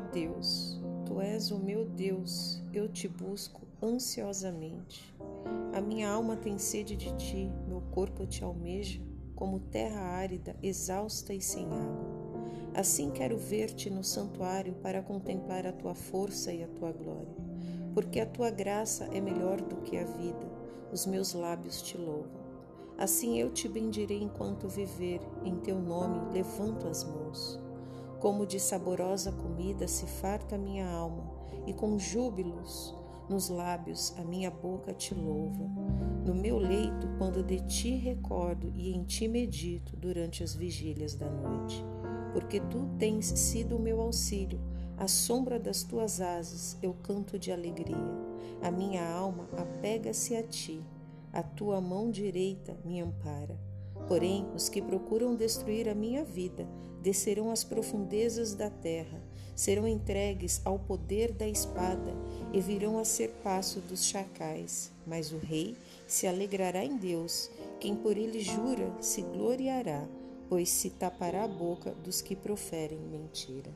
Deus, tu és o meu Deus, eu te busco ansiosamente. A minha alma tem sede de ti, meu corpo te almeja, como terra árida, exausta e sem água. Assim quero ver-te no santuário para contemplar a tua força e a tua glória. Porque a tua graça é melhor do que a vida, os meus lábios te louvam. Assim eu te bendirei enquanto viver, em teu nome levanto as mãos. Como de saborosa comida se farta a minha alma, e com júbilos nos lábios a minha boca te louva. No meu leito, quando de ti recordo e em ti medito durante as vigílias da noite. Porque tu tens sido o meu auxílio, à sombra das tuas asas eu canto de alegria. A minha alma apega-se a ti, a tua mão direita me ampara. Porém, os que procuram destruir a minha vida descerão às profundezas da terra serão entregues ao poder da espada e virão a ser passo dos chacais. Mas o rei se alegrará em Deus, quem por ele jura se gloriará, pois se tapará a boca dos que proferem mentira.